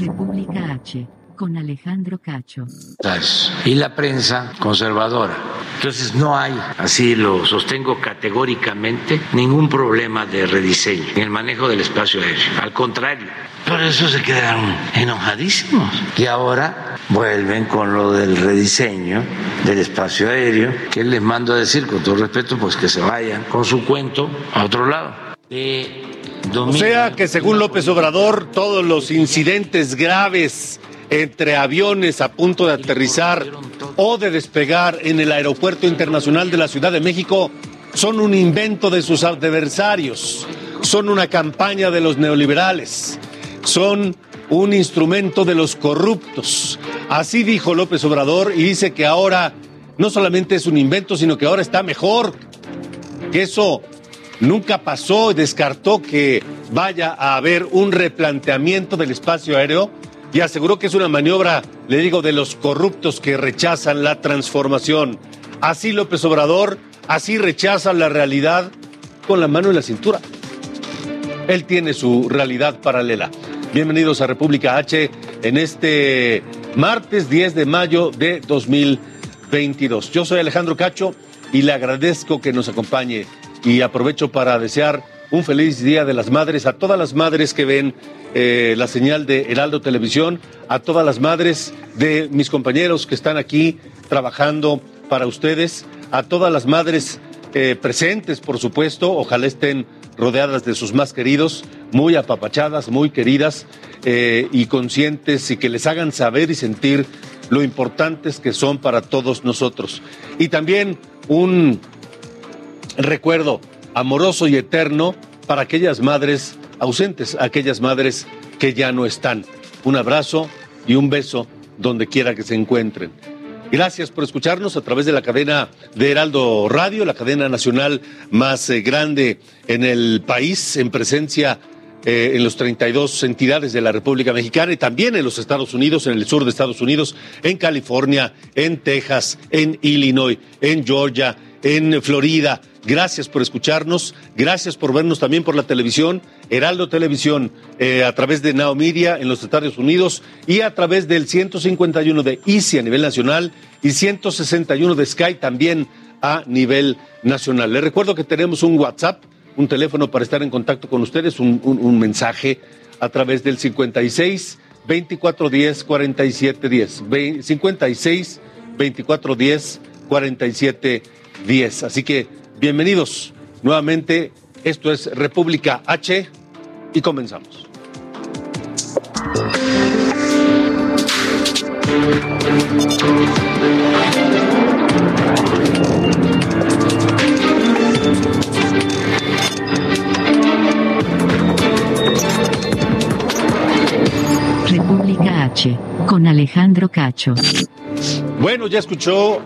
República H, con Alejandro Cacho. Y la prensa conservadora. Entonces no hay, así lo sostengo categóricamente, ningún problema de rediseño en el manejo del espacio aéreo. Al contrario, por eso se quedaron enojadísimos. Y ahora vuelven con lo del rediseño del espacio aéreo, que les mando a decir, con todo respeto, pues que se vayan con su cuento a otro lado. De o sea que según López Obrador, todos los incidentes graves entre aviones a punto de aterrizar o de despegar en el Aeropuerto Internacional de la Ciudad de México son un invento de sus adversarios, son una campaña de los neoliberales, son un instrumento de los corruptos. Así dijo López Obrador y dice que ahora no solamente es un invento, sino que ahora está mejor, que eso nunca pasó y descartó que vaya a haber un replanteamiento del espacio aéreo y aseguró que es una maniobra, le digo, de los corruptos que rechazan la transformación. Así López Obrador, así rechaza la realidad con la mano en la cintura. Él tiene su realidad paralela. Bienvenidos a República H en este martes 10 de mayo de 2022. Yo soy Alejandro Cacho y le agradezco que nos acompañe y aprovecho para desear un feliz Día de las Madres a todas las madres que ven eh, la señal de Heraldo Televisión, a todas las madres de mis compañeros que están aquí trabajando para ustedes, a todas las madres eh, presentes, por supuesto, ojalá estén rodeadas de sus más queridos, muy apapachadas, muy queridas eh, y conscientes y que les hagan saber y sentir lo importantes que son para todos nosotros. Y también un recuerdo amoroso y eterno para aquellas madres ausentes, aquellas madres que ya no están. Un abrazo y un beso donde quiera que se encuentren. Gracias por escucharnos a través de la cadena de Heraldo Radio, la cadena nacional más eh, grande en el país, en presencia eh, en los 32 entidades de la República Mexicana y también en los Estados Unidos, en el sur de Estados Unidos, en California, en Texas, en Illinois, en Georgia, en Florida. Gracias por escucharnos, gracias por vernos también por la televisión, Heraldo Televisión, eh, a través de Now Media en los Estados Unidos y a través del 151 de Easy a nivel nacional y 161 de Sky también a nivel nacional. Les recuerdo que tenemos un WhatsApp, un teléfono para estar en contacto con ustedes, un, un mensaje a través del 56 2410 4710. 56 2410 4710. Así que Bienvenidos nuevamente. Esto es República H y comenzamos. República H, con Alejandro Cacho. Bueno, ya escuchó,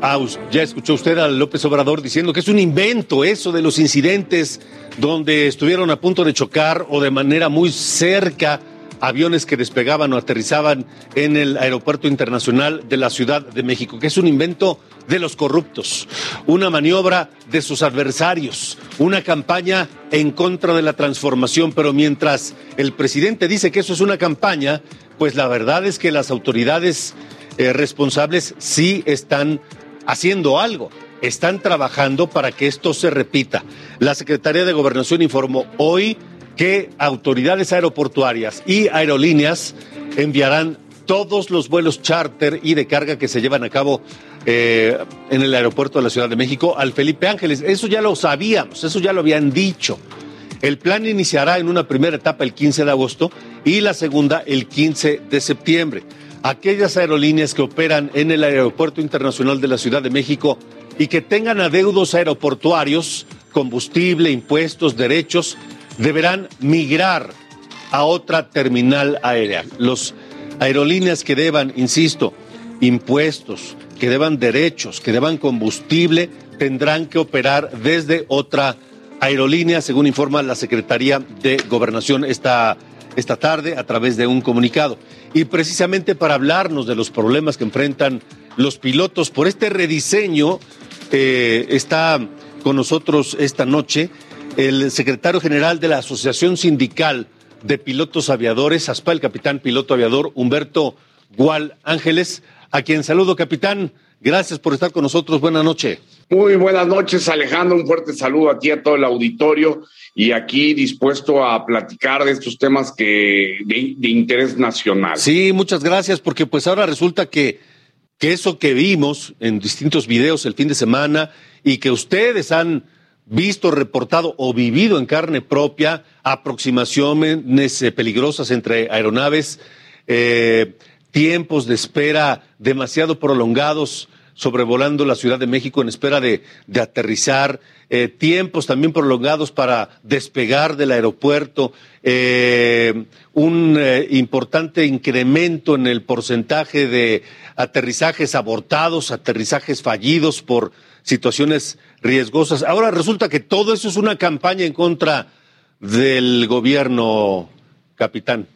ya escuchó usted a López Obrador diciendo que es un invento eso de los incidentes donde estuvieron a punto de chocar o de manera muy cerca aviones que despegaban o aterrizaban en el aeropuerto internacional de la Ciudad de México, que es un invento de los corruptos, una maniobra de sus adversarios, una campaña en contra de la transformación, pero mientras el presidente dice que eso es una campaña, pues la verdad es que las autoridades eh, responsables sí están haciendo algo, están trabajando para que esto se repita. La Secretaría de Gobernación informó hoy que autoridades aeroportuarias y aerolíneas enviarán todos los vuelos charter y de carga que se llevan a cabo eh, en el aeropuerto de la Ciudad de México al Felipe Ángeles. Eso ya lo sabíamos, eso ya lo habían dicho. El plan iniciará en una primera etapa el 15 de agosto y la segunda el 15 de septiembre. Aquellas aerolíneas que operan en el Aeropuerto Internacional de la Ciudad de México y que tengan adeudos aeroportuarios, combustible, impuestos, derechos, deberán migrar a otra terminal aérea. Los aerolíneas que deban, insisto, impuestos, que deban derechos, que deban combustible, tendrán que operar desde otra aerolínea, según informa la Secretaría de Gobernación esta, esta tarde a través de un comunicado. Y precisamente para hablarnos de los problemas que enfrentan los pilotos por este rediseño, eh, está con nosotros esta noche el secretario general de la Asociación Sindical de Pilotos Aviadores, ASPA, el capitán piloto aviador Humberto Gual Ángeles, a quien saludo, capitán. Gracias por estar con nosotros. Buenas noches. Muy buenas noches, Alejandro. Un fuerte saludo a ti, a todo el auditorio y aquí dispuesto a platicar de estos temas que de, interés nacional. Sí, muchas gracias, porque pues ahora resulta que, que eso que vimos en distintos videos el fin de semana y que ustedes han visto, reportado o vivido en carne propia aproximaciones eh, peligrosas entre aeronaves, eh, tiempos de espera demasiado prolongados sobrevolando la Ciudad de México en espera de, aterrizar, eh, tiempos también prolongados para despegar del aeropuerto, eh, un eh, importante incremento en el porcentaje de aterrizajes abortados, aterrizajes fallidos por situaciones riesgosas. Ahora resulta que todo eso es una campaña en contra del gobierno, capitán.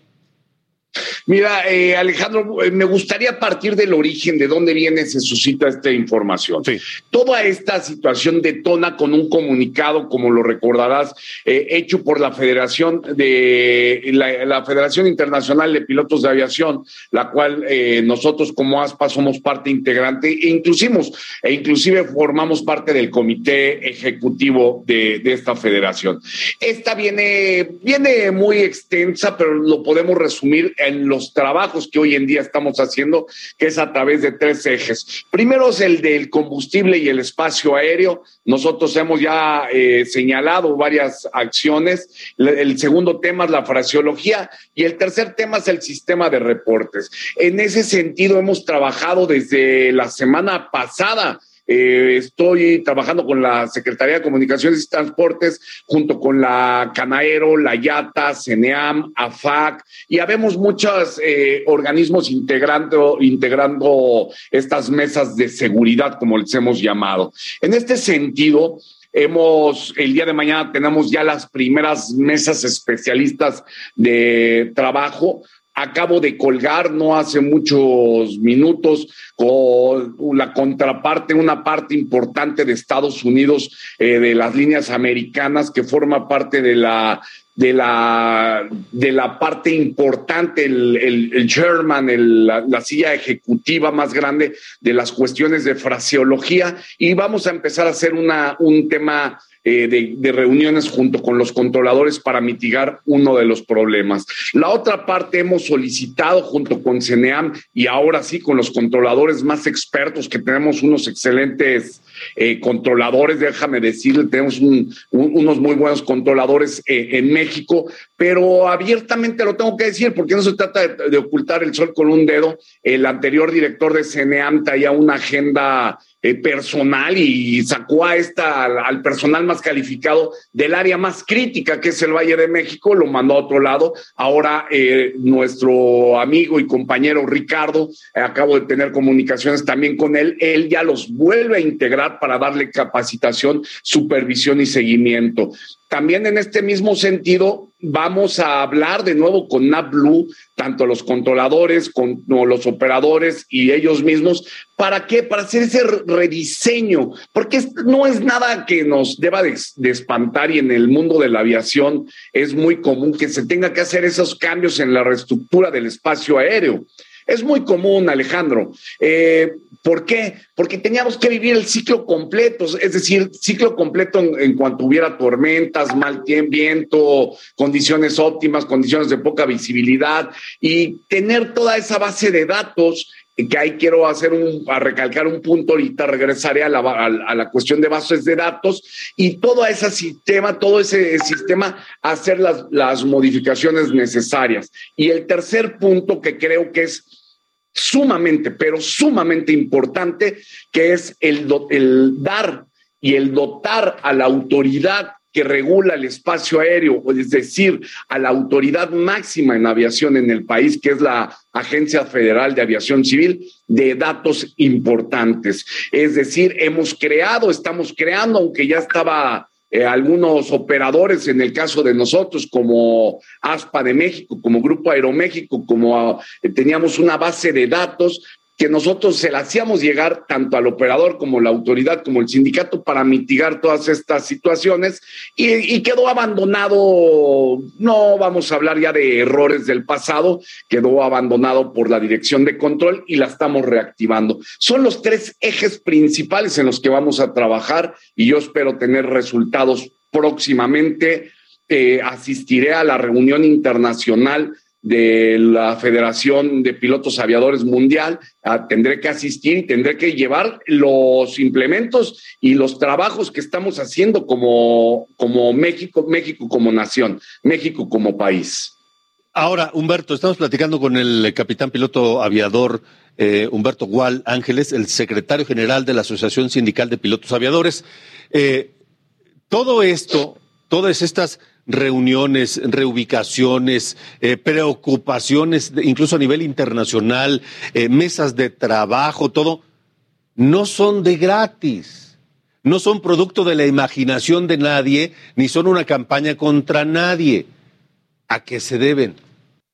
Mira, eh, Alejandro, eh, me gustaría partir del origen, de dónde viene, se suscita esta información. Toda esta situación detona con un comunicado, como lo recordarás, eh, hecho por la Federación de la, Federación Internacional de Pilotos de Aviación, la cual nosotros como ASPA somos parte integrante e inclusive, e inclusive formamos parte del comité ejecutivo de, de esta federación. Esta viene, viene muy extensa, pero lo podemos resumir en los trabajos que hoy en día estamos haciendo, que es a través de tres ejes. Primero es el del combustible y el espacio aéreo. Nosotros hemos ya eh, señalado varias acciones. El segundo tema es la fraseología y el tercer tema es el sistema de reportes. En ese sentido, hemos trabajado desde la semana pasada eh, estoy trabajando con la Secretaría de Comunicaciones y Transportes, junto con la Canaero, la YATA, CENEAM, AFAC, y habemos muchos eh, organismos integrando, integrando estas mesas de seguridad, como les hemos llamado. En este sentido, Hemos, el día de mañana tenemos ya las primeras mesas especialistas de trabajo acabo de colgar no hace muchos minutos con la contraparte, una parte importante de Estados Unidos, eh, de las líneas americanas, que forma parte de la de la, de la parte importante, el, el, German, la, la, silla ejecutiva más grande de las cuestiones de fraseología. Y vamos a empezar a hacer una, un tema eh, de, reuniones junto con los controladores para mitigar uno de los problemas. La otra parte hemos solicitado junto con CENEAM y ahora sí con los controladores más expertos, que tenemos unos excelentes eh, controladores, déjame decirle, tenemos unos muy buenos controladores eh, en México, pero abiertamente lo tengo que decir, porque no se trata de, ocultar el sol con un dedo. El anterior director de CENEAM traía una agenda eh, personal y sacó a esta, al, personal más calificado del área más crítica, que es el Valle de México, lo mandó a otro lado. Ahora nuestro amigo y compañero Ricardo, acabo de tener comunicaciones también con él, él ya los vuelve a integrar para darle capacitación, supervisión y seguimiento. También en este mismo sentido, vamos a hablar de nuevo con NAPBLUE, tanto los controladores como los operadores y ellos mismos. ¿Para qué? Para hacer ese rediseño, porque no es nada que nos deba de, espantar y en el mundo de la aviación es muy común que se tenga que hacer esos cambios en la reestructura del espacio aéreo. Es muy común, Alejandro. Eh, ¿Por qué? Porque teníamos que vivir el ciclo completo, es decir, ciclo completo en, cuanto hubiera tormentas, mal tiempo, viento, condiciones óptimas, condiciones de poca visibilidad y tener toda esa base de datos que ahí quiero hacer un, a recalcar un punto, ahorita regresaré a la, a, la cuestión de bases de datos y todo ese sistema, todo ese sistema, hacer las, las modificaciones necesarias. Y el tercer punto que creo que es sumamente, pero sumamente importante, que es el, dar y el dotar a la autoridad que regula el espacio aéreo, es decir, a la autoridad máxima en aviación en el país, que es la Agencia Federal de Aviación Civil, de datos importantes. Es decir, hemos creado, estamos creando, aunque ya estaba eh, algunos operadores, en el caso de nosotros, como ASPA de México, como Grupo Aeroméxico, como eh, teníamos una base de datos que nosotros se la hacíamos llegar tanto al operador como la autoridad, como el sindicato, para mitigar todas estas situaciones y, quedó abandonado, no vamos a hablar ya de errores del pasado, quedó abandonado por la dirección de control y la estamos reactivando. Son los tres ejes principales en los que vamos a trabajar y yo espero tener resultados próximamente. Eh, asistiré a la reunión internacional de la Federación de Pilotos Aviadores Mundial, tendré que asistir y tendré que llevar los implementos y los trabajos que estamos haciendo como, como México, México como nación, México como país. Ahora, Humberto, estamos platicando con el capitán piloto aviador eh, Humberto Gual Ángeles, el secretario general de la Asociación Sindical de Pilotos Aviadores. Eh, todo esto, todas estas reuniones, reubicaciones, eh, preocupaciones, incluso a nivel internacional, eh, mesas de trabajo, todo, no son de gratis. No son producto de la imaginación de nadie, ni son una campaña contra nadie. ¿A qué se deben?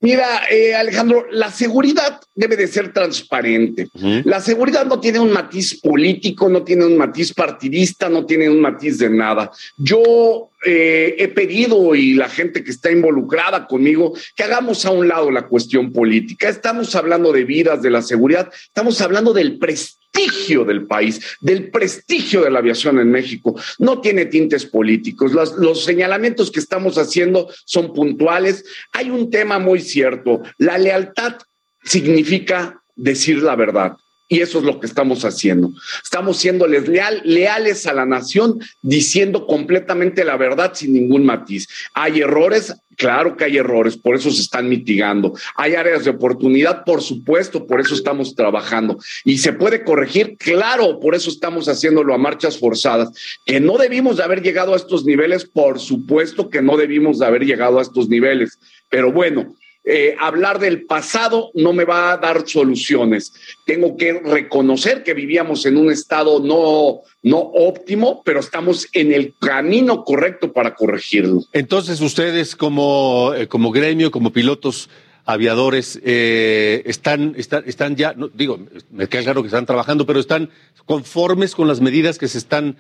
Mira, eh, Alejandro, la seguridad debe de ser transparente. La seguridad no tiene un matiz político, no tiene un matiz partidista, no tiene un matiz de nada. Yo eh, he pedido y la gente que está involucrada conmigo que hagamos a un lado la cuestión política. Estamos hablando de vidas, de la seguridad, estamos hablando del prestigio prestigio del país, del prestigio de la aviación en México. No tiene tintes políticos. los señalamientos que estamos haciendo son puntuales. Hay un tema muy cierto. La lealtad significa decir la verdad. Y eso es lo que estamos haciendo. Estamos siendo leal, leales a la nación, diciendo completamente la verdad sin ningún matiz. Hay errores, claro que hay errores, por eso se están mitigando. Hay áreas de oportunidad, por supuesto, por eso estamos trabajando. Y se puede corregir, claro, por eso estamos haciéndolo a marchas forzadas. Que no debimos de haber llegado a estos niveles, por supuesto que no debimos de haber llegado a estos niveles. Pero bueno, eh, hablar del pasado no me va a dar soluciones. Tengo que reconocer que vivíamos en un estado no, no óptimo, pero estamos en el camino correcto para corregirlo. Entonces, ustedes como, eh, como gremio, como pilotos aviadores, eh, están, están, están ya, no, digo, me queda claro que están trabajando, pero están conformes con las medidas que se están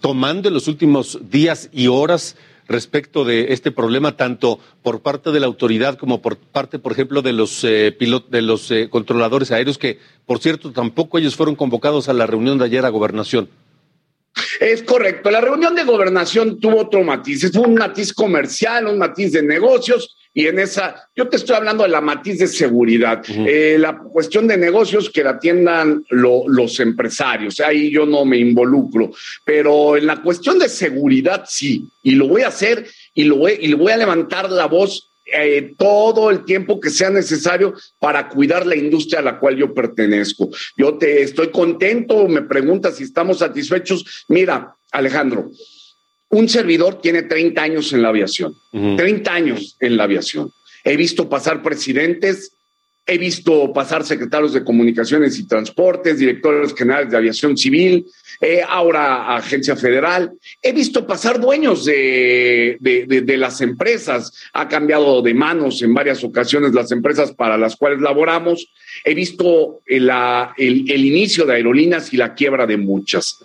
tomando en los últimos días y horas respecto de este problema, tanto por parte de la autoridad como por parte, por ejemplo, de los, eh, de los eh, controladores aéreos, que, por cierto, tampoco ellos fueron convocados a la reunión de ayer a gobernación. Es correcto. La reunión de gobernación tuvo otro matiz. Fue un matiz comercial, un matiz de negocios y en esa, yo te estoy hablando de la matiz de seguridad, eh, la cuestión de negocios que la atiendan los empresarios, ahí yo no me involucro, pero en la cuestión de seguridad sí, y lo voy a hacer y lo voy, y voy a levantar la voz eh, todo el tiempo que sea necesario para cuidar la industria a la cual yo pertenezco. Yo te estoy contento, me preguntas si estamos satisfechos. Mira, Alejandro, un servidor tiene 30 años en la aviación, 30 años en la aviación. He visto pasar presidentes, he visto pasar secretarios de comunicaciones y transportes, directores generales de aviación civil, eh, ahora agencia federal. He visto pasar dueños de, de, las empresas. Ha cambiado de manos en varias ocasiones las empresas para las cuales laboramos. He visto el, el inicio de aerolíneas y la quiebra de muchas.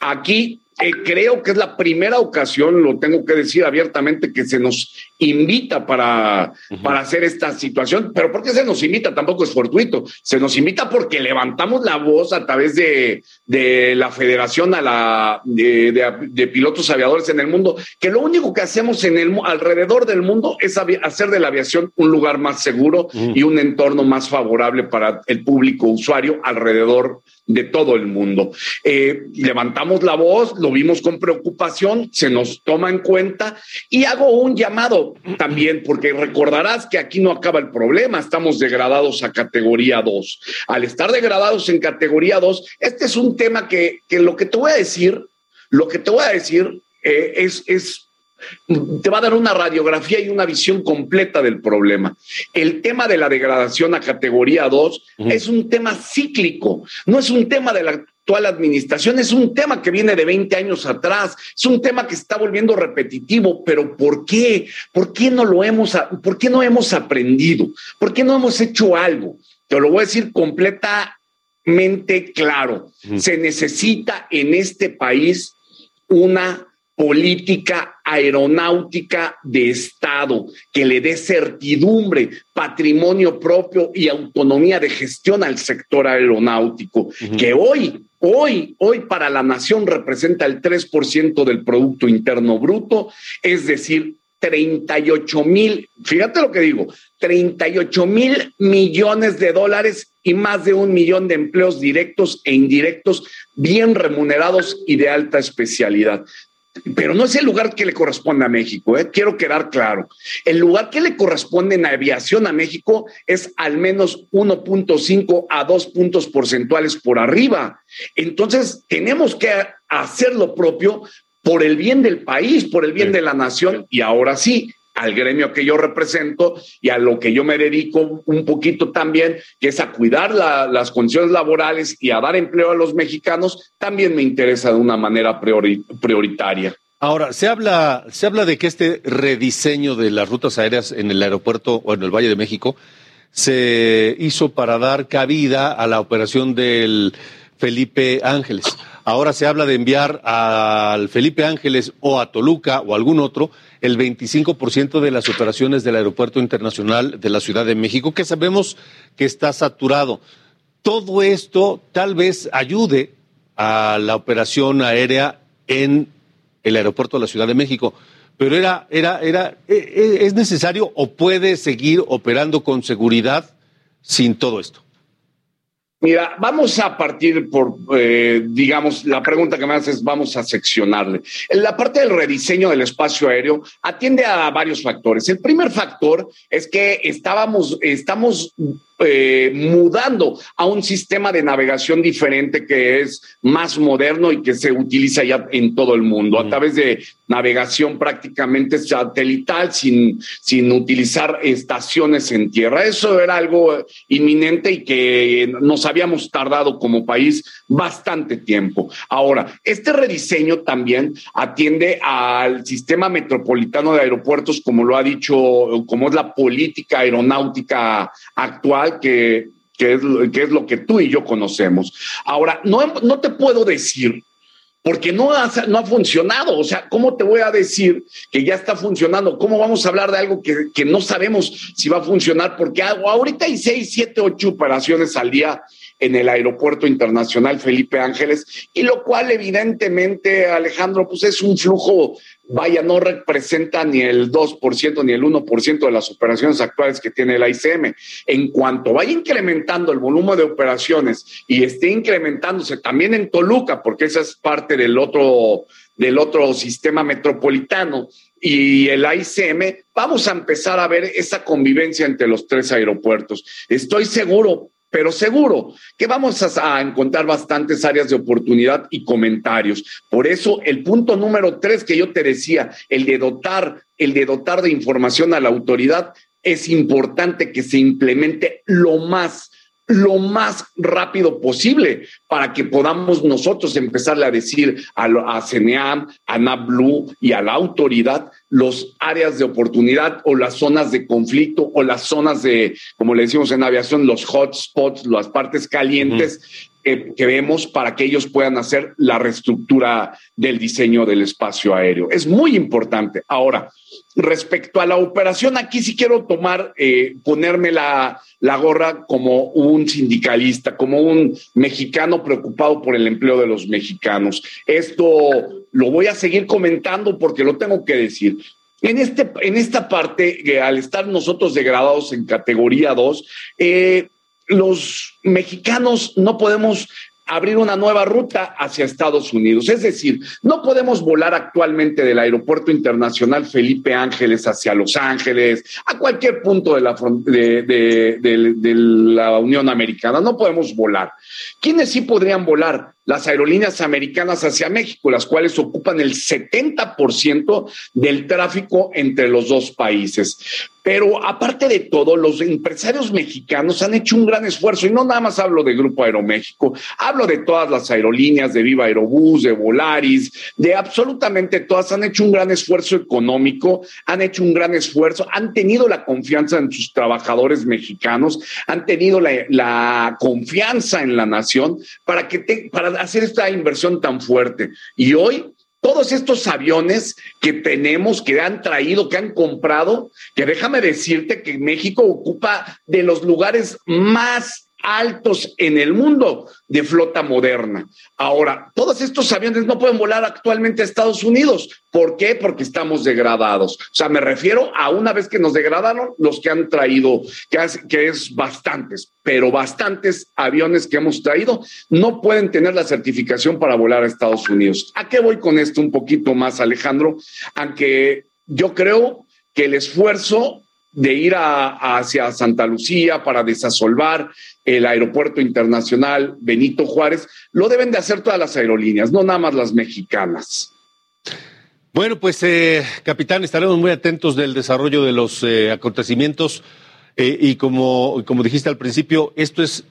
Aquí eh, creo que es la primera ocasión, lo tengo que decir abiertamente, que se nos invita para, para hacer esta situación. Pero ¿por qué se nos invita? Tampoco es fortuito. Se nos invita porque levantamos la voz a través de, de la Federación a la, de, de, Pilotos Aviadores en el mundo, que lo único que hacemos en el, alrededor del mundo es hacer de la aviación un lugar más seguro y un entorno más favorable para el público usuario alrededor de todo el mundo. Eh, levantamos la voz, lo vimos con preocupación, se nos toma en cuenta y hago un llamado también, porque recordarás que aquí no acaba el problema, estamos degradados a categoría 2. Al estar degradados en categoría 2, este es un tema que, que lo que te voy a decir, lo que te voy a decir eh, es, es te va a dar una radiografía y una visión completa del problema. El tema de la degradación a categoría 2 es un tema cíclico, no es un tema de la actual administración, es un tema que viene de 20 años atrás, es un tema que se está volviendo repetitivo, pero ¿por qué? ¿Por qué no lo hemos, por qué no hemos aprendido? ¿Por qué no hemos hecho algo? Te lo voy a decir completamente claro. Se necesita en este país una política aeronáutica de Estado que le dé certidumbre, patrimonio propio y autonomía de gestión al sector aeronáutico, que hoy, hoy, hoy para la nación representa el 3% del Producto Interno Bruto, es decir, 38 mil, fíjate lo que digo, 38 mil millones de dólares y más de un millón de empleos directos e indirectos bien remunerados y de alta especialidad pero no es el lugar que le corresponde a México, ¿eh? quiero quedar claro. El lugar que le corresponde en aviación a México es al menos 1.5 a 2 puntos porcentuales por arriba. Entonces, tenemos que hacer lo propio por el bien del país, por el bien de la nación, y ahora sí, al gremio que yo represento y a lo que yo me dedico un poquito también, que es a cuidar las condiciones laborales y a dar empleo a los mexicanos, también me interesa de una manera prioritaria. Ahora, se habla, se habla de que este rediseño de las rutas aéreas en el aeropuerto o en el Valle de México se hizo para dar cabida a la operación del Felipe Ángeles. Ahora se habla de enviar al Felipe Ángeles o a Toluca o algún otro el 25% de las operaciones del Aeropuerto Internacional de la Ciudad de México, que sabemos que está saturado. Todo esto tal vez ayude a la operación aérea en el aeropuerto de la Ciudad de México. Pero era, era, era, e, e, ¿es necesario o puede seguir operando con seguridad sin todo esto? Mira, vamos a partir por, eh, digamos, la pregunta que me haces, vamos a seccionarle. La parte del rediseño del espacio aéreo atiende a varios factores. El primer factor es que estábamos, estamos eh, mudando a un sistema de navegación diferente que es más moderno y que se utiliza ya en todo el mundo, a través de navegación prácticamente satelital, sin, sin utilizar estaciones en tierra. Eso era algo inminente y que nos habíamos tardado como país bastante tiempo. Ahora, este rediseño también atiende al sistema metropolitano de aeropuertos, como lo ha dicho, como es la política aeronáutica actual que, es, que es lo que tú y yo conocemos. Ahora, no, no te puedo decir porque no ha, no ha funcionado. O sea, ¿cómo te voy a decir que ya está funcionando? ¿Cómo vamos a hablar de algo que, que no sabemos si va a funcionar? Porque ahorita hay seis, siete, ocho operaciones al día en el Aeropuerto Internacional Felipe Ángeles, y lo cual evidentemente, Alejandro, pues es un flujo vaya, no representa ni el 2% ni el 1% de las operaciones actuales que tiene la ICM. En cuanto vaya incrementando el volumen de operaciones y esté incrementándose también en Toluca, porque esa es parte del otro, del otro sistema metropolitano, y el ICM, vamos a empezar a ver esa convivencia entre los tres aeropuertos. Estoy seguro, pero seguro que vamos a, encontrar bastantes áreas de oportunidad y comentarios. Por eso, el punto número tres que yo te decía, el de dotar, el de dotar de información a la autoridad, es importante que se implemente lo más lo más rápido posible para que podamos nosotros empezarle a decir a, a CENEAM, a NABLU y a la autoridad los áreas de oportunidad o las zonas de conflicto o las zonas de, como le decimos en aviación, los hotspots, las partes calientes que, vemos para que ellos puedan hacer la reestructura del diseño del espacio aéreo. Es muy importante. Ahora, respecto a la operación, aquí sí quiero tomar, eh, ponerme la, la gorra como un sindicalista, como un mexicano preocupado por el empleo de los mexicanos. Esto lo voy a seguir comentando porque lo tengo que decir. En, este, en esta parte, eh, al estar nosotros degradados en categoría 2, eh, los mexicanos no podemos abrir una nueva ruta hacia Estados Unidos. Es decir, no podemos volar actualmente del Aeropuerto Internacional Felipe Ángeles hacia Los Ángeles, a cualquier punto de la, de, de la Unión Americana. No podemos volar. ¿Quiénes sí podrían volar? Las aerolíneas americanas hacia México, las cuales ocupan el 70% del tráfico entre los dos países. Pero aparte de todo, los empresarios mexicanos han hecho un gran esfuerzo y no nada más hablo de Grupo Aeroméxico, hablo de todas las aerolíneas, de Viva Aerobús, de Volaris, de absolutamente todas, han hecho un gran esfuerzo económico, han hecho un gran esfuerzo, han tenido la confianza en sus trabajadores mexicanos, han tenido la, confianza en la nación para que para hacer esta inversión tan fuerte. Y hoy todos estos aviones que tenemos, que han traído, que han comprado, que déjame decirte que México ocupa de los lugares más altos en el mundo de flota moderna. Ahora, todos estos aviones no pueden volar actualmente a Estados Unidos. ¿Por qué? Porque estamos degradados. O sea, me refiero a una vez que nos degradaron los que han traído, que, que es bastantes, pero bastantes aviones que hemos traído no pueden tener la certificación para volar a Estados Unidos. ¿A qué voy con esto un poquito más, Alejandro? Aunque yo creo que el esfuerzo de ir hacia Santa Lucía para desasolvar el aeropuerto internacional Benito Juárez, lo deben de hacer todas las aerolíneas, no nada más las mexicanas. Bueno, pues eh, capitán, estaremos muy atentos del desarrollo de los eh, acontecimientos eh, y como, como dijiste al principio, esto es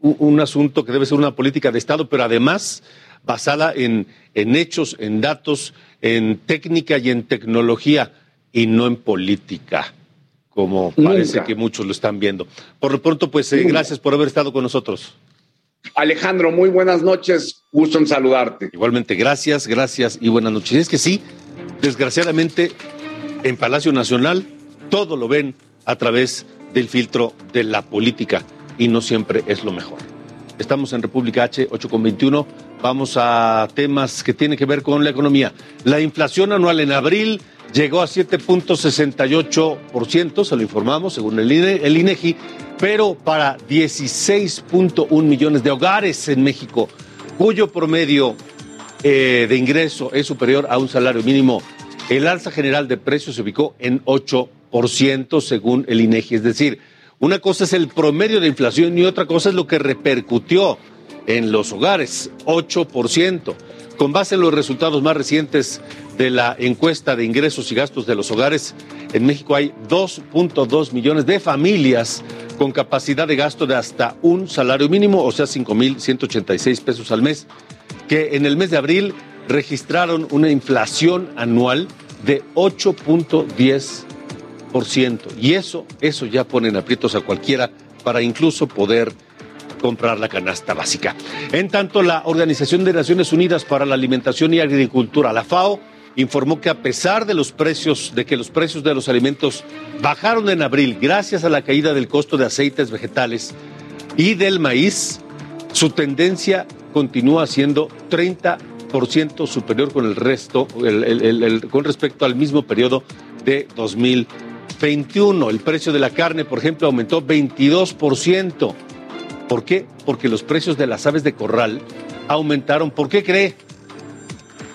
un, asunto que debe ser una política de Estado, pero además basada en, en hechos, en datos, en técnica y en tecnología y no en política como parece que muchos lo están viendo. Por lo pronto, pues eh, gracias por haber estado con nosotros. Alejandro, muy buenas noches, gusto en saludarte. Igualmente, gracias, gracias y buenas noches. Es que sí, desgraciadamente en Palacio Nacional todo lo ven a través del filtro de la política y no siempre es lo mejor. Estamos en República H 8.21. Vamos a temas que tienen que ver con la economía. La inflación anual en abril llegó a 7.68%, se lo informamos según el, INE, INEGI, pero para 16.1 millones de hogares en México, cuyo promedio eh, de ingreso es superior a un salario mínimo, el alza general de precios se ubicó en 8% según el INEGI. Es decir, una cosa es el promedio de inflación y otra cosa es lo que repercutió en los hogares, 8%. Con base en los resultados más recientes de la encuesta de ingresos y gastos de los hogares, en México hay 2.2 millones de familias con capacidad de gasto de hasta un salario mínimo, o sea, 5.186 pesos al mes, que en el mes de abril registraron una inflación anual de 8.10%. Y eso, eso ya pone en aprietos a cualquiera para incluso poder comprar la canasta básica. En tanto, la Organización de Naciones Unidas para la Alimentación y Agricultura, la FAO, informó que a pesar de los precios, de que los precios de los alimentos bajaron en abril gracias a la caída del costo de aceites vegetales y del maíz, su tendencia continúa siendo 30% superior con el resto, con respecto al mismo periodo de 2021. El precio de la carne, por ejemplo, aumentó 22%. ¿Por qué? Porque los precios de las aves de corral aumentaron. ¿Por qué cree?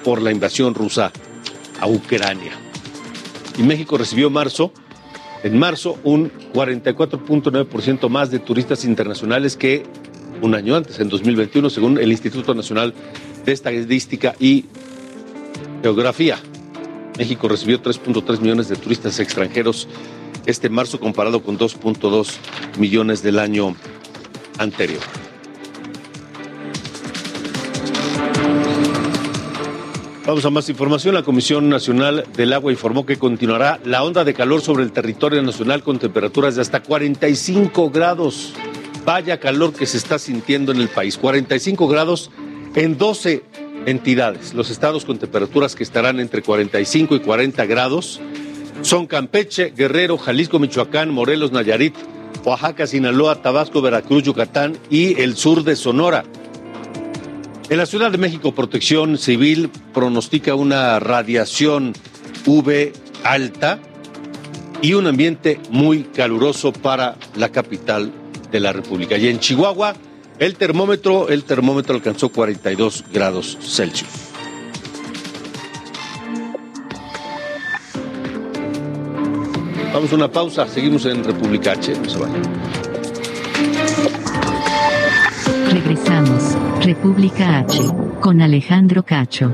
Por la invasión rusa a Ucrania. Y México recibió marzo, en marzo un 44.9% más de turistas internacionales que un año antes, en 2021, según el Instituto Nacional de Estadística y Geografía. México recibió 3.3 millones de turistas extranjeros este marzo comparado con 2.2 millones del año anterior. Vamos a más información. La Comisión Nacional del Agua informó que continuará la onda de calor sobre el territorio nacional con temperaturas de hasta 45 grados. Vaya calor que se está sintiendo en el país. 45 grados en 12 entidades. Los estados con temperaturas que estarán entre 45 y 40 grados son Campeche, Guerrero, Jalisco, Michoacán, Morelos, Nayarit, Oaxaca, Sinaloa, Tabasco, Veracruz, Yucatán y el sur de Sonora. En la Ciudad de México, Protección Civil pronostica una radiación UV alta y un ambiente muy caluroso para la capital de la República. Y en Chihuahua, el termómetro, el termómetro alcanzó 42 grados Celsius. Vamos a una pausa, seguimos en República H, Regresamos, República H, con Alejandro Cacho.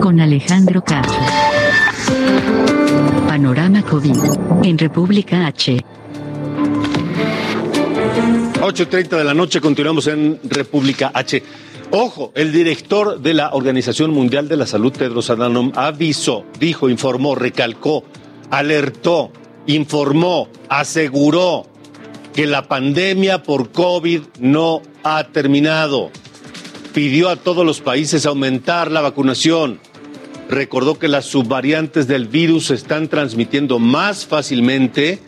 Con Alejandro Cacho. Panorama COVID en República H. 8.30 de la noche continuamos en República H. Ojo, el director de la Organización Mundial de la Salud, Tedros Adhanom, avisó, dijo, informó, recalcó alertó, informó, aseguró que la pandemia por COVID no ha terminado. Pidió a todos los países aumentar la vacunación. Recordó que las subvariantes del virus se están transmitiendo más fácilmente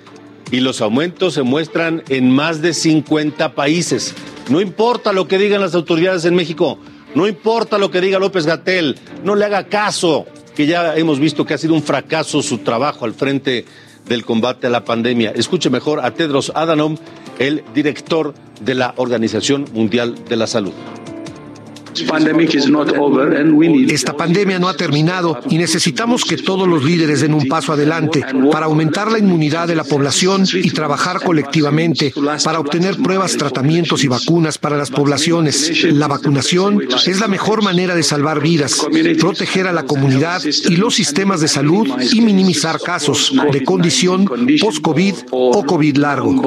y los aumentos se muestran en más de 50 países. No importa lo que digan las autoridades en México, no importa lo que diga López Gatel, no le haga caso que ya hemos visto que ha sido un fracaso su trabajo al frente del combate a la pandemia. Escuche mejor a Tedros Adhanom, el director de la Organización Mundial de la Salud. Esta pandemia no ha terminado y necesitamos que todos los líderes den un paso adelante para aumentar la inmunidad de la población y trabajar colectivamente para obtener pruebas, tratamientos y vacunas para las poblaciones. La vacunación es la mejor manera de salvar vidas, proteger a la comunidad y los sistemas de salud y minimizar casos de condición post-COVID o COVID largo.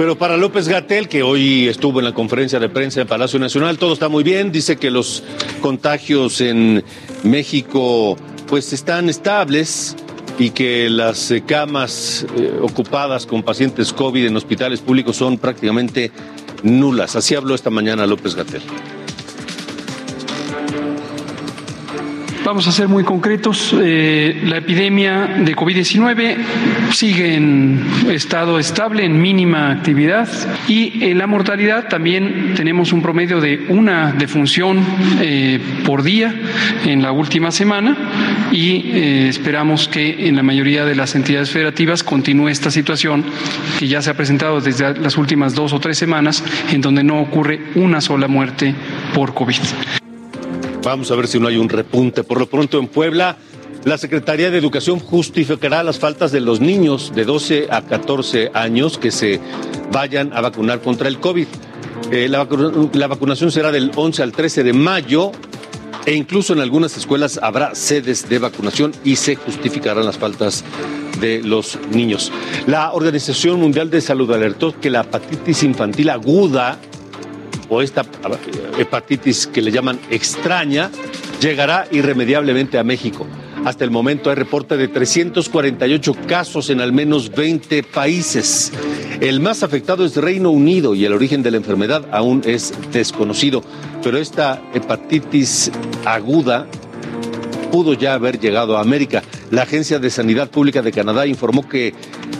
Pero para López Gatel, que hoy estuvo en la conferencia de prensa en Palacio Nacional, todo está muy bien. Dice que los contagios en México pues están estables y que las eh, camas eh, ocupadas con pacientes COVID en hospitales públicos son prácticamente nulas. Así habló esta mañana López Gatel. Vamos a ser muy concretos. Eh, la epidemia de COVID-19 sigue en estado estable, en mínima actividad y en la mortalidad también tenemos un promedio de una defunción eh, por día en la última semana y eh, esperamos que en la mayoría de las entidades federativas continúe esta situación que ya se ha presentado desde las últimas dos o tres semanas en donde no ocurre una sola muerte por COVID. Vamos a ver si no hay un repunte. Por lo pronto en Puebla, la Secretaría de Educación justificará las faltas de los niños de 12 a 14 años que se vayan a vacunar contra el COVID. Eh, la, la vacunación será del 11 al 13 de mayo e incluso en algunas escuelas habrá sedes de vacunación y se justificarán las faltas de los niños. La Organización Mundial de Salud alertó que la hepatitis infantil aguda o esta hepatitis que le llaman extraña llegará irremediablemente a México. Hasta el momento hay reporte de 348 casos en al menos 20 países. El más afectado es Reino Unido y el origen de la enfermedad aún es desconocido, pero esta hepatitis aguda pudo ya haber llegado a América. La Agencia de Sanidad Pública de Canadá informó que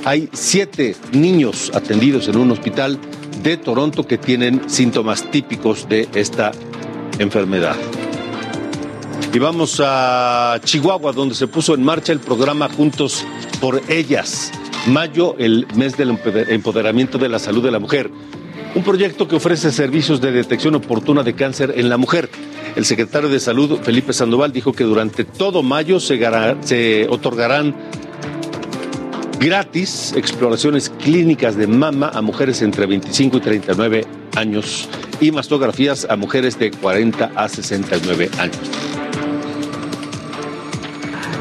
hay siete niños atendidos en un hospital de Toronto que tienen síntomas típicos de esta enfermedad. Y vamos a Chihuahua, donde se puso en marcha el programa Juntos por Ellas. Mayo, el mes del empoderamiento de la salud de la mujer. un proyecto que ofrece servicios de detección oportuna de cáncer en la mujer. El secretario de Salud, Felipe Sandoval, dijo que durante todo mayo se, se otorgarán gratis exploraciones clínicas de mama a mujeres entre 25 y 39 años y mastografías a mujeres de 40 a 69 años.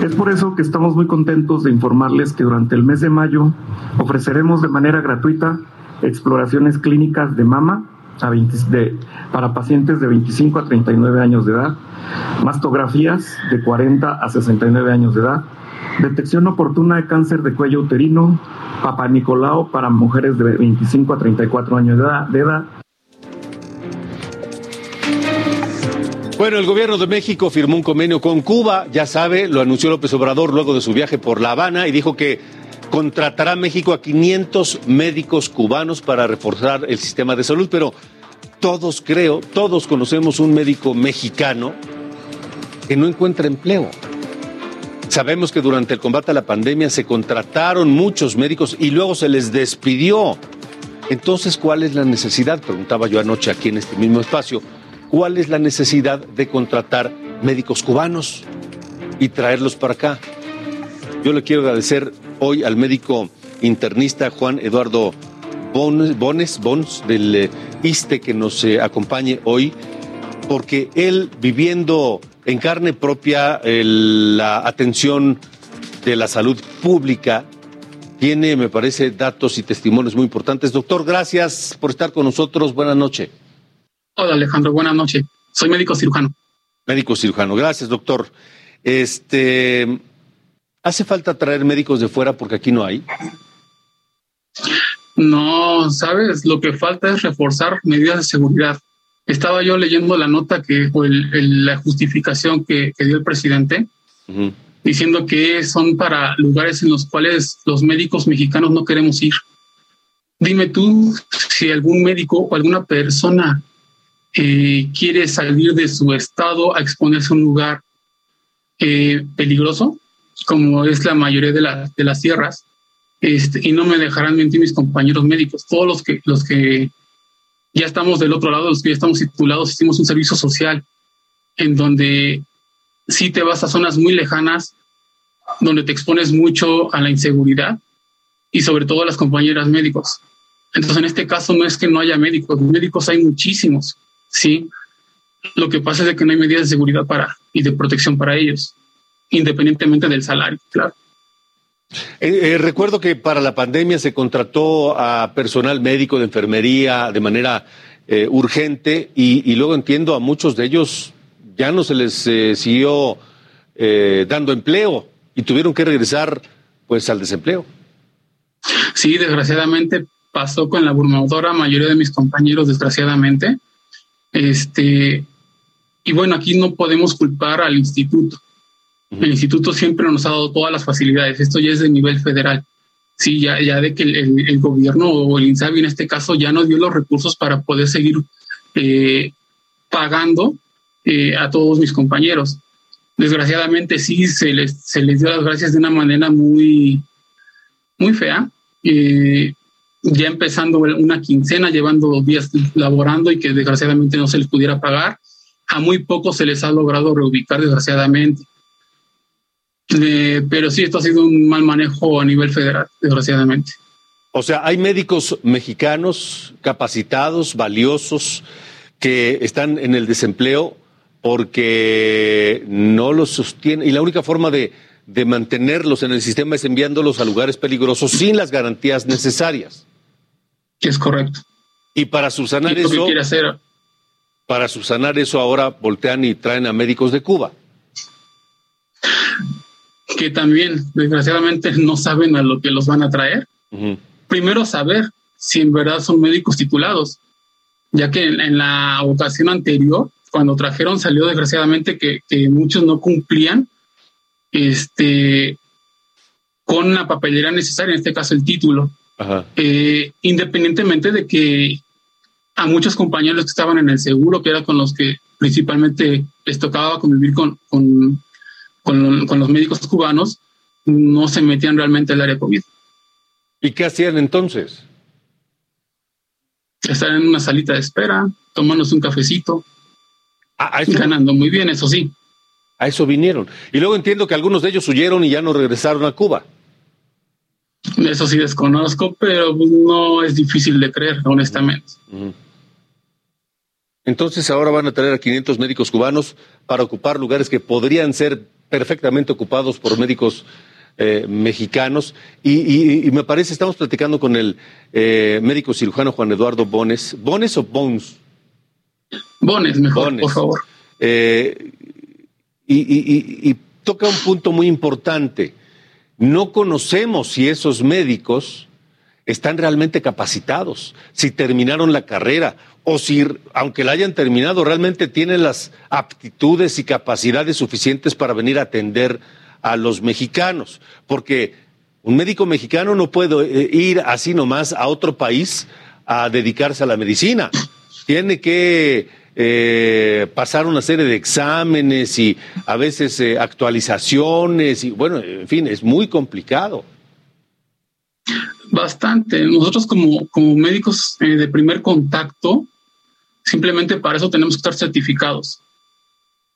Es por eso que estamos muy contentos de informarles que durante el mes de mayo ofreceremos de manera gratuita exploraciones clínicas de mama para pacientes de 25 a 39 años de edad, mastografías de 40 a 69 años de edad, detección oportuna de cáncer de cuello uterino, Papa para mujeres de 25 a 34 años de edad, Bueno, el gobierno de México firmó un convenio con Cuba, ya sabe, lo anunció López Obrador luego de su viaje por La Habana y dijo que contratará México a 500 médicos cubanos para reforzar el sistema de salud, pero todos creo, todos conocemos un médico mexicano que no encuentra empleo. Sabemos que durante el combate a la pandemia se contrataron muchos médicos y luego se les despidió. Entonces, ¿cuál es la necesidad? Preguntaba yo anoche aquí en este mismo espacio cuál es la necesidad de contratar médicos cubanos y traerlos para acá. Yo le quiero agradecer hoy al médico internista Juan Eduardo Bones, Bones del eh, ISTE que nos eh, acompañe hoy, porque él viviendo en carne propia la atención de la salud pública, tiene, me parece, datos y testimonios muy importantes. Doctor, gracias por estar con nosotros. Buenas noches. Hola Alejandro, buenas noches. Soy médico cirujano. Médico cirujano, gracias doctor. Este, ¿hace falta traer médicos de fuera porque aquí no hay? No, sabes, lo que falta es reforzar medidas de seguridad. Estaba yo leyendo la nota que, o la justificación que, dio el presidente, diciendo que son para lugares en los cuales los médicos mexicanos no queremos ir. Dime tú si algún médico o alguna persona eh, quiere salir de su estado a exponerse a un lugar eh, peligroso, como es la mayoría de, de las tierras, este, y no me dejarán mentir mis compañeros médicos, todos los que, los que ya estamos del otro lado, los que ya estamos titulados, hicimos un servicio social en donde si te vas a zonas muy lejanas, donde te expones mucho a la inseguridad y sobre todo a las compañeras médicos. Entonces, en este caso no es que no haya médicos, médicos hay muchísimos, sí. Lo que pasa es que no hay medidas de seguridad para y de protección para ellos, independientemente del salario, claro. Eh, eh, recuerdo que para la pandemia se contrató a personal médico de enfermería de manera eh, urgente y, luego entiendo a muchos de ellos ya no se les siguió dando empleo y tuvieron que regresar pues al desempleo. Sí, desgraciadamente pasó con la abrumadora mayoría de mis compañeros, desgraciadamente. Este, y bueno, aquí no podemos culpar al instituto. El instituto siempre nos ha dado todas las facilidades. Esto ya es de nivel federal. Sí, ya, ya de que el, gobierno o el INSABI en este caso ya nos dio los recursos para poder seguir eh, pagando eh, a todos mis compañeros. Desgraciadamente sí se les, se les dio las gracias de una manera muy, muy fea. Eh, ya empezando una quincena, llevando dos días laborando y que desgraciadamente no se les pudiera pagar. A muy pocos se les ha logrado reubicar, desgraciadamente. Eh, pero sí, esto ha sido un mal manejo a nivel federal, desgraciadamente. O sea, hay médicos mexicanos capacitados, valiosos, que están en el desempleo porque no los sostiene. Y la única forma de, de mantenerlos en el sistema es enviándolos a lugares peligrosos sin las garantías necesarias. Es correcto. Y para subsanar eso. Para subsanar eso ahora voltean y traen a médicos de Cuba. Que también, desgraciadamente, no saben a lo que los van a traer. Primero saber si en verdad son médicos titulados, ya que en, la ocasión anterior, cuando trajeron, salió desgraciadamente que, que muchos no cumplían este, con la papelera necesaria, en este caso el título. Eh, independientemente de que a muchos compañeros que estaban en el seguro, que era con los que principalmente les tocaba convivir con, con, con, los médicos cubanos, no se metían realmente al área COVID. ¿Y qué hacían entonces? Están en una salita de espera, tomándose un cafecito, ganando muy bien, eso sí. A eso vinieron. Y luego entiendo que algunos de ellos huyeron y ya no regresaron a Cuba. Eso sí desconozco, pero no es difícil de creer, honestamente. Entonces ahora van a traer a 500 médicos cubanos para ocupar lugares que podrían ser perfectamente ocupados por médicos eh, mexicanos. Y, me parece, estamos platicando con el eh, médico cirujano Juan Eduardo Bones. ¿Bones o Bones? Bones, mejor, por favor. Eh, y, toca un punto muy importante. No conocemos si esos médicos están realmente capacitados, si terminaron la carrera o si, aunque la hayan terminado, realmente tienen las aptitudes y capacidades suficientes para venir a atender a los mexicanos. Porque un médico mexicano no puede eh, ir así nomás a otro país a dedicarse a la medicina. Tiene que eh, pasar una serie de exámenes y a veces eh, actualizaciones y bueno, en fin, es muy complicado. Bastante. Nosotros como, como médicos de primer contacto, simplemente para eso tenemos que estar certificados.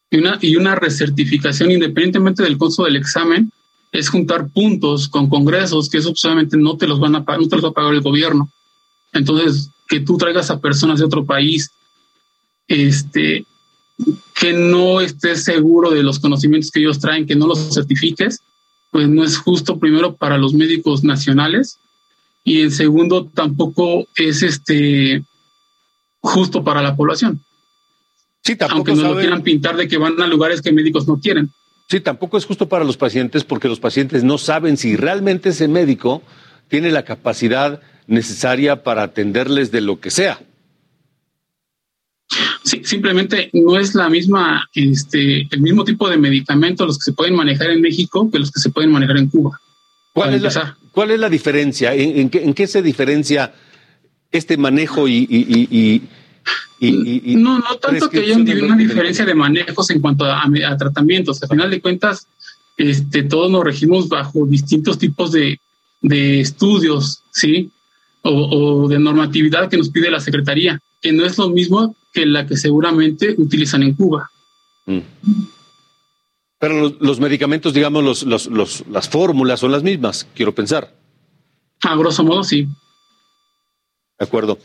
Y una, y una recertificación, independientemente del costo del examen, es juntar puntos con congresos que eso solamente no te los van a no te los va a pagar el gobierno. Entonces, que tú traigas a personas de otro país este, que no estés seguro de los conocimientos que ellos traen, que no los certifiques, pues no es justo primero para los médicos nacionales y en segundo tampoco es este justo para la población. Sí, tampoco Aunque no lo quieran pintar de que van a lugares que médicos no quieren. Sí, tampoco es justo para los pacientes porque los pacientes no saben si realmente ese médico tiene la capacidad necesaria para atenderles de lo que sea. Sí, simplemente no es la misma, este, el mismo tipo de medicamentos los que se pueden manejar en México que los que se pueden manejar en Cuba. ¿Cuál, es la, ¿cuál es la, diferencia? ¿En, qué, se diferencia este manejo y, no, no tanto que haya una diferencia de manejos en cuanto a, tratamientos. Al final de cuentas, este, todos nos regimos bajo distintos tipos de, estudios, ¿sí? O, o, de normatividad que nos pide la Secretaría, que no es lo mismo que la que seguramente utilizan en Cuba. Mm. Pero los, medicamentos, digamos, los, las fórmulas son las mismas, quiero pensar. A grosso modo, sí. De acuerdo.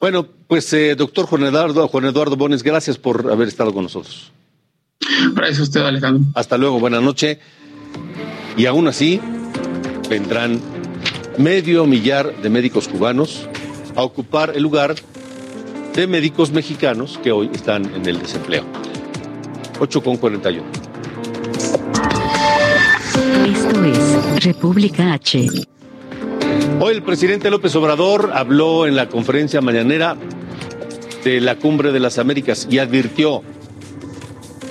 Bueno, pues eh, doctor Juan Eduardo, Juan Eduardo Bones, gracias por haber estado con nosotros. Gracias a usted, Alejandro. Hasta luego, buena noche. Y aún así, vendrán medio millar de médicos cubanos a ocupar el lugar de médicos mexicanos que hoy están en el desempleo. 8 con 41. Esto es República H. Hoy el presidente López Obrador habló en la conferencia mañanera de la Cumbre de las Américas y advirtió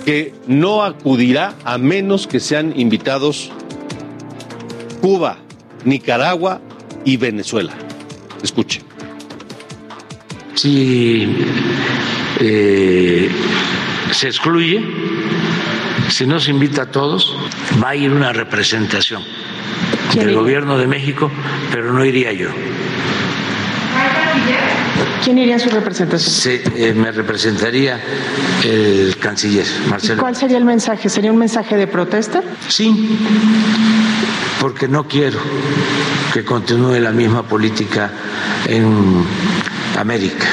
que no acudirá a menos que sean invitados Cuba, Nicaragua y Venezuela. Escuche. Si eh, se excluye, si no se invita a todos, va a ir una representación del gobierno de México, pero no iría yo. ¿Quién iría a su representación? Sí, eh, me representaría el canciller, Marcelo. ¿Cuál sería el mensaje? ¿Sería un mensaje de protesta? Sí, porque no quiero que continúe la misma política en América.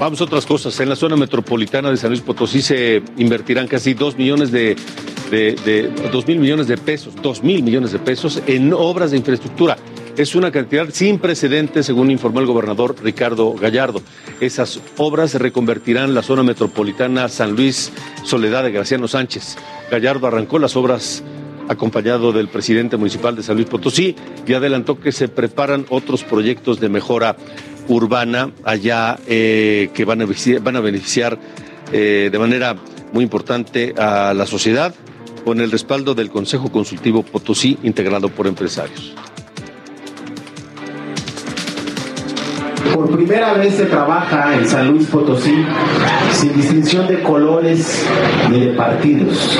Vamos a otras cosas. En la zona metropolitana de San Luis Potosí se invertirán casi dos millones de, dos mil millones de pesos, dos mil millones de pesos en obras de infraestructura. Es una cantidad sin precedentes, según informó el gobernador Ricardo Gallardo. Esas obras reconvertirán la zona metropolitana San Luis Soledad de Graciano Sánchez. Gallardo arrancó las obras acompañado del presidente municipal de San Luis Potosí, y adelantó que se preparan otros proyectos de mejora urbana allá eh, que van a, van a beneficiar eh, de manera muy importante a la sociedad con el respaldo del Consejo Consultivo Potosí integrado por empresarios por primera vez se trabaja en San Luis Potosí sin distinción de colores ni de partidos.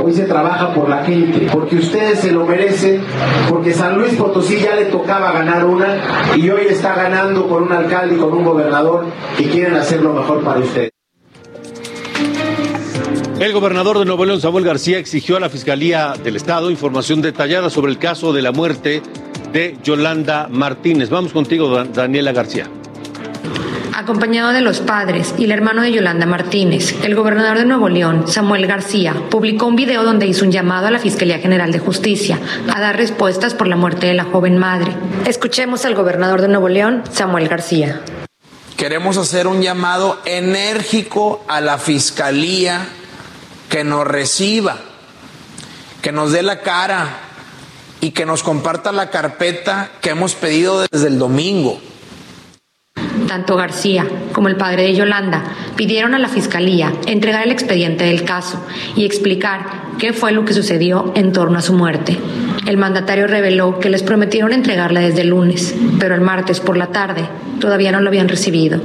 Hoy se trabaja por la gente, porque ustedes se lo merecen, porque San Luis Potosí ya le tocaba ganar una y hoy está ganando con un alcalde y con un gobernador que quieren hacer lo mejor para ustedes. El gobernador de Nuevo León, Samuel García, exigió a la Fiscalía del Estado información detallada sobre el caso de la muerte de Yolanda Martínez. Vamos contigo, Daniela García. Acompañado de los padres y el hermano de Yolanda Martínez, el gobernador de Nuevo León, Samuel García, publicó un video donde hizo un llamado a la Fiscalía General de Justicia a dar respuestas por la muerte de la joven madre. Escuchemos al gobernador de Nuevo León, Samuel García. Queremos hacer un llamado enérgico a la Fiscalía que nos reciba, que nos dé la cara y que nos comparta la carpeta que hemos pedido desde el domingo. Tanto García como el padre de Yolanda pidieron a la Fiscalía entregar el expediente del caso y explicar qué fue lo que sucedió en torno a su muerte. El mandatario reveló que les prometieron entregarla desde el lunes, pero el martes por la tarde todavía no lo habían recibido.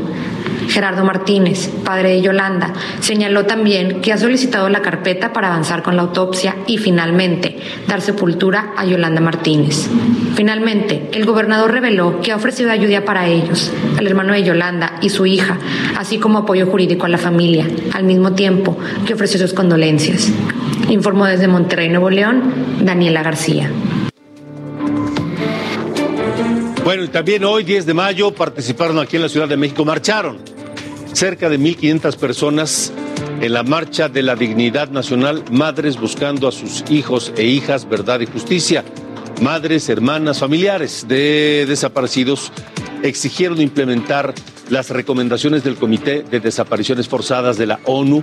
Gerardo Martínez, padre de Yolanda, señaló también que ha solicitado la carpeta para avanzar con la autopsia y finalmente dar sepultura a Yolanda Martínez. Finalmente, el gobernador reveló que ha ofrecido ayuda para ellos, al hermano de Yolanda y su hija, así como apoyo jurídico a la familia, al mismo tiempo que ofreció sus condolencias. Informó desde Monterrey, Nuevo León, Daniela García. Bueno, y también hoy, 10 de mayo, participaron aquí en la Ciudad de México, marcharon cerca de 1.500 personas en la marcha de la dignidad nacional, madres buscando a sus hijos e hijas verdad y justicia. Madres, hermanas, familiares de desaparecidos exigieron implementar las recomendaciones del Comité de Desapariciones Forzadas de la ONU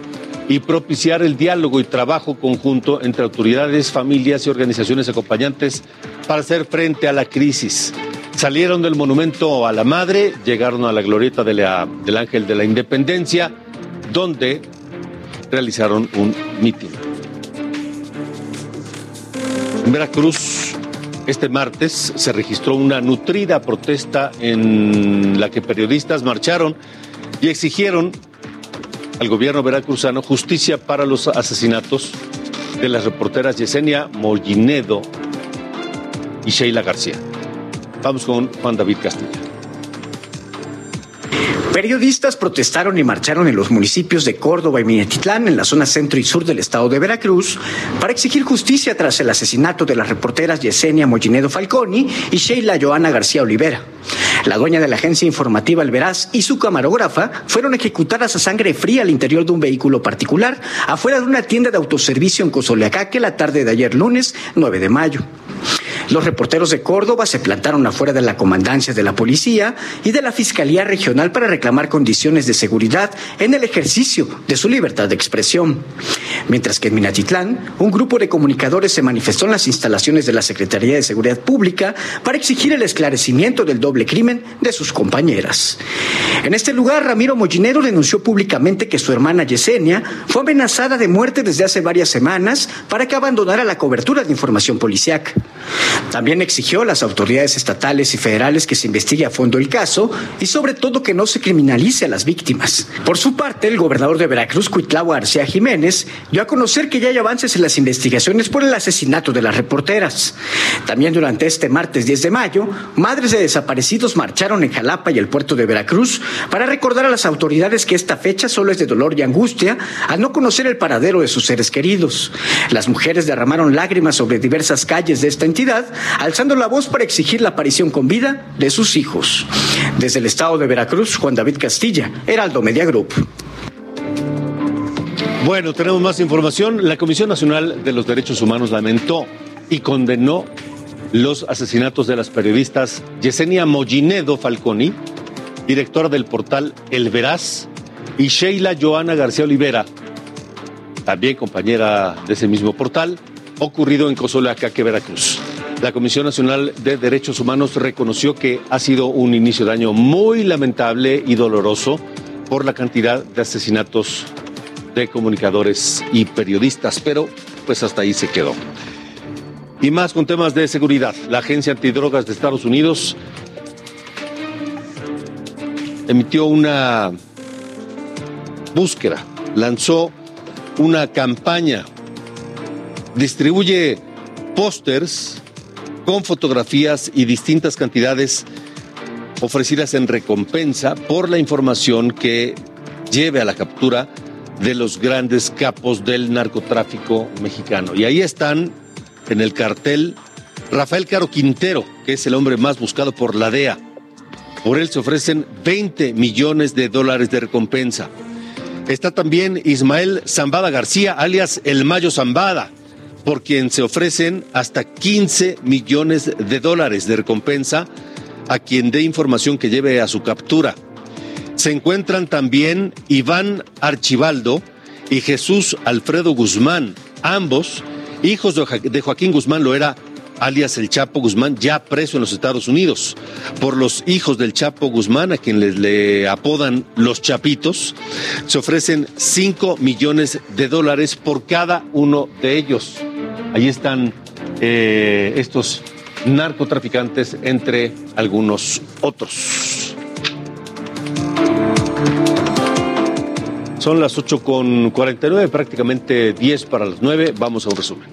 y propiciar el diálogo y trabajo conjunto entre autoridades, familias y organizaciones acompañantes para hacer frente a la crisis. Salieron del monumento a la madre, llegaron a la glorieta del Ángel de la Independencia, donde realizaron un mitin. En Veracruz, este martes se registró una nutrida protesta en la que periodistas marcharon y exigieron al gobierno veracruzano justicia para los asesinatos de las reporteras Yesenia Mollinedo y Sheila García. Vamos con Juan David Castillo. Periodistas protestaron y marcharon en los municipios de Córdoba y Minatitlán, en la zona centro y sur del estado de Veracruz, para exigir justicia tras el asesinato de las reporteras Yesenia Mollinedo Falconi y Sheila Joana García Olivera. La dueña de la agencia informativa El Veraz y su camarógrafa fueron ejecutadas a sangre fría al interior de un vehículo particular afuera de una tienda de autoservicio en Cozoleacaque la tarde de ayer lunes 9 de mayo. Los reporteros de Córdoba se plantaron afuera de la comandancia de la policía y de la Fiscalía Regional para reclamar condiciones de seguridad en el ejercicio de su libertad de expresión. Mientras que en Minatitlán, un grupo de comunicadores se manifestó en las instalaciones de la Secretaría de Seguridad Pública para exigir el esclarecimiento del doble crimen de sus compañeras. En este lugar, Ramiro Mollinero denunció públicamente que su hermana Yesenia fue amenazada de muerte desde hace varias semanas para que abandonara la cobertura de información policiaca. También exigió a las autoridades estatales y federales que se investigue a fondo el caso y sobre todo que no se criminalice a las víctimas. Por su parte, el gobernador de Veracruz, Cuitlao García Jiménez, dio a conocer que ya hay avances en las investigaciones por el asesinato de las reporteras. También durante este martes 10 de mayo, madres de desaparecidos marcharon en Jalapa y el puerto de Veracruz para recordar a las autoridades que esta fecha solo es de dolor y angustia al no conocer el paradero de sus seres queridos. Las mujeres derramaron lágrimas sobre diversas calles de esta entidad, alzando la voz para exigir la aparición con vida de sus hijos. Desde el estado de Veracruz, Juan David Castilla, Heraldo Media Group. Bueno, tenemos más información. La Comisión Nacional de los Derechos Humanos lamentó y condenó los asesinatos de las periodistas Yesenia Mollinedo Falconi, directora del portal El Veraz, y Sheila Joana García Olivera, también compañera de ese mismo portal, ocurrido en Cozolacaque, Veracruz. La Comisión Nacional de Derechos Humanos reconoció que ha sido un inicio de año muy lamentable y doloroso por la cantidad de asesinatos de comunicadores y periodistas, pero pues hasta ahí se quedó. Y más con temas de seguridad. La Agencia Antidrogas de Estados Unidos emitió una búsqueda, lanzó una campaña, distribuye pósters con fotografías y distintas cantidades ofrecidas en recompensa por la información que lleve a la captura de los grandes capos del narcotráfico mexicano. Y ahí están en el cartel Rafael Caro Quintero, que es el hombre más buscado por la DEA. Por él se ofrecen 20 millones de dólares de recompensa. Está también Ismael Zambada García, alias El Mayo Zambada, por quien se ofrecen hasta 15 millones de dólares de recompensa a quien dé información que lleve a su captura. Se encuentran también Iván Archibaldo y Jesús Alfredo Guzmán, ambos hijos de Joaquín Guzmán Loera, alias el Chapo Guzmán, ya preso en los Estados Unidos. Por los hijos del Chapo Guzmán, a quien le apodan los Chapitos, se ofrecen 5 millones de dólares por cada uno de ellos. Ahí están eh, estos narcotraficantes, entre algunos otros. Son las 8 con 49, prácticamente 10 para las 9. Vamos a un resumen.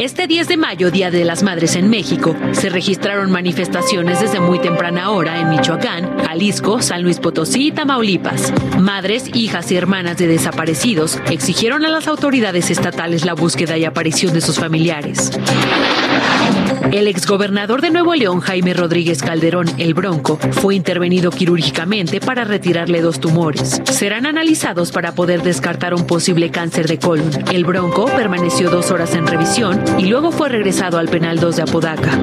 Este 10 de mayo, Día de las Madres en México, se registraron manifestaciones desde muy temprana hora en Michoacán, Jalisco, San Luis Potosí y Tamaulipas. Madres, hijas y hermanas de desaparecidos exigieron a las autoridades estatales la búsqueda y aparición de sus familiares. El exgobernador de Nuevo León, Jaime Rodríguez Calderón, el Bronco, fue intervenido quirúrgicamente para retirarle dos tumores. Serán analizados para poder descartar un posible cáncer de colon. El Bronco permaneció dos horas en revisión y luego fue regresado al penal 2 de Apodaca.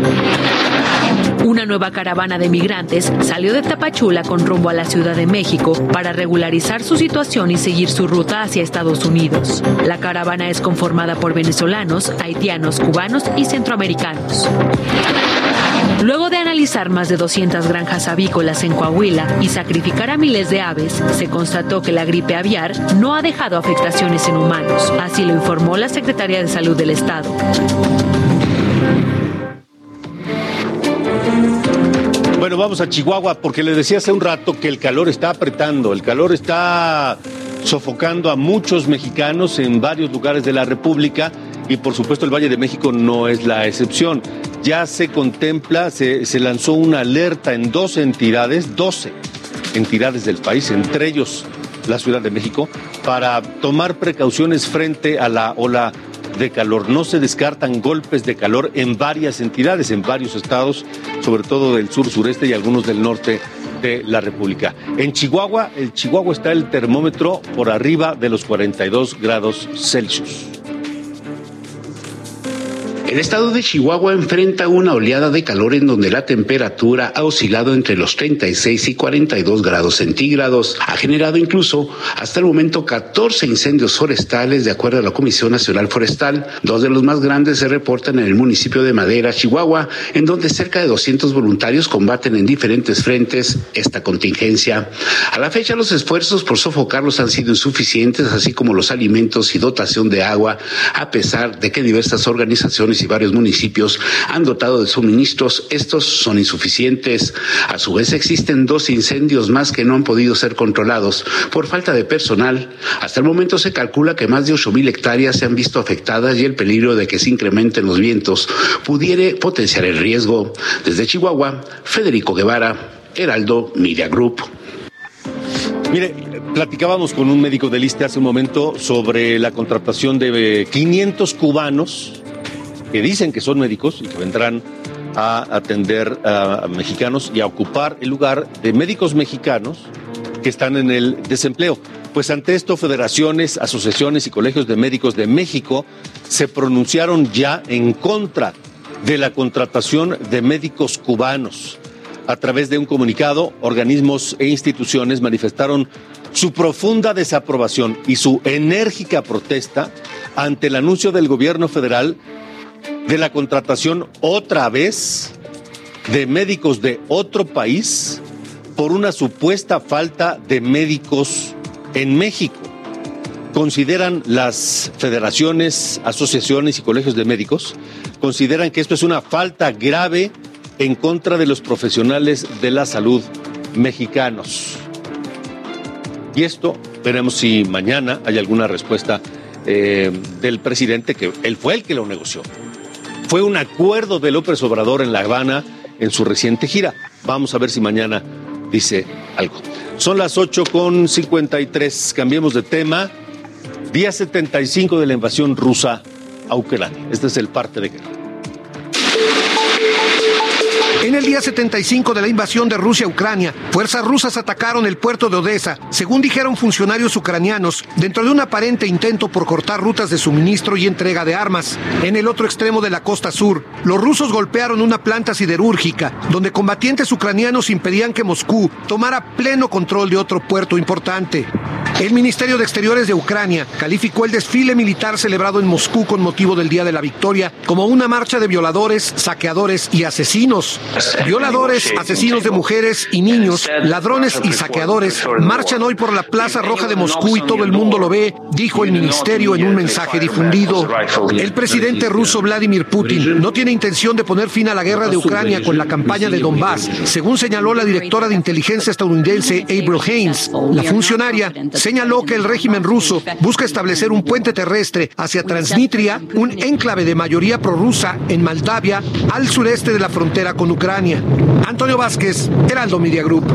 Una nueva caravana de migrantes salió de Tapachula con rumbo a la Ciudad de México para regularizar su situación y seguir su ruta hacia Estados Unidos. La caravana es conformada por venezolanos, haitianos, cubanos y centroamericanos. Luego de analizar más de 200 granjas avícolas en Coahuila y sacrificar a miles de aves, se constató que la gripe aviar no ha dejado afectaciones en humanos. Así lo informó la Secretaría de Salud del Estado. Bueno, vamos a Chihuahua porque les decía hace un rato que el calor está apretando, el calor está sofocando a muchos mexicanos en varios lugares de la República y por supuesto el Valle de México no es la excepción. Ya se contempla, se, se lanzó una alerta en 12 entidades, 12 entidades del país, entre ellos la Ciudad de México, para tomar precauciones frente a la ola de calor. No se descartan golpes de calor en varias entidades, en varios estados, sobre todo del sur, sureste y algunos del norte de la República. En Chihuahua, el Chihuahua está el termómetro por arriba de los 42 grados Celsius. El estado de Chihuahua enfrenta una oleada de calor en donde la temperatura ha oscilado entre los 36 y 42 grados centígrados. Ha generado incluso hasta el momento 14 incendios forestales de acuerdo a la Comisión Nacional Forestal. Dos de los más grandes se reportan en el municipio de Madera, Chihuahua, en donde cerca de 200 voluntarios combaten en diferentes frentes esta contingencia. A la fecha los esfuerzos por sofocarlos han sido insuficientes, así como los alimentos y dotación de agua, a pesar de que diversas organizaciones y varios municipios han dotado de suministros, estos son insuficientes. A su vez existen dos incendios más que no han podido ser controlados por falta de personal. Hasta el momento se calcula que más de 8.000 hectáreas se han visto afectadas y el peligro de que se incrementen los vientos pudiere potenciar el riesgo. Desde Chihuahua, Federico Guevara, Heraldo Media Group. Mire, platicábamos con un médico del ISTE hace un momento sobre la contratación de 500 cubanos que dicen que son médicos y que vendrán a atender a mexicanos y a ocupar el lugar de médicos mexicanos que están en el desempleo. Pues ante esto, federaciones, asociaciones y colegios de médicos de México se pronunciaron ya en contra de la contratación de médicos cubanos. A través de un comunicado, organismos e instituciones manifestaron su profunda desaprobación y su enérgica protesta ante el anuncio del gobierno federal de la contratación otra vez de médicos de otro país por una supuesta falta de médicos en México. Consideran las federaciones, asociaciones y colegios de médicos, consideran que esto es una falta grave en contra de los profesionales de la salud mexicanos. Y esto veremos si mañana hay alguna respuesta eh, del presidente, que él fue el que lo negoció. Fue un acuerdo de López Obrador en La Habana en su reciente gira. Vamos a ver si mañana dice algo. Son las 8 con 53. Cambiemos de tema. Día 75 de la invasión rusa a Ucrania. Este es el parte de guerra. En el día 75 de la invasión de Rusia a Ucrania, fuerzas rusas atacaron el puerto de Odessa, según dijeron funcionarios ucranianos, dentro de un aparente intento por cortar rutas de suministro y entrega de armas. En el otro extremo de la costa sur, los rusos golpearon una planta siderúrgica, donde combatientes ucranianos impedían que Moscú tomara pleno control de otro puerto importante. El Ministerio de Exteriores de Ucrania calificó el desfile militar celebrado en Moscú con motivo del Día de la Victoria como una marcha de violadores, saqueadores y asesinos. Violadores, asesinos de mujeres y niños, ladrones y saqueadores marchan hoy por la Plaza Roja de Moscú y todo el mundo lo ve, dijo el ministerio en un mensaje difundido. El presidente ruso Vladimir Putin no tiene intención de poner fin a la guerra de Ucrania con la campaña de Donbass, según señaló la directora de inteligencia estadounidense April Haynes. La funcionaria señaló que el régimen ruso busca establecer un puente terrestre hacia Transnistria, un enclave de mayoría prorrusa en Moldavia, al sureste de la frontera con Ucrania. Antonio Vázquez, Heraldo Media Group.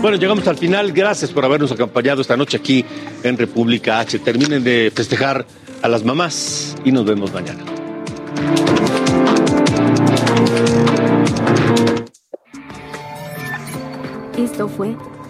Bueno, llegamos al final. Gracias por habernos acompañado esta noche aquí en República H. Terminen de festejar a las mamás y nos vemos mañana. Esto fue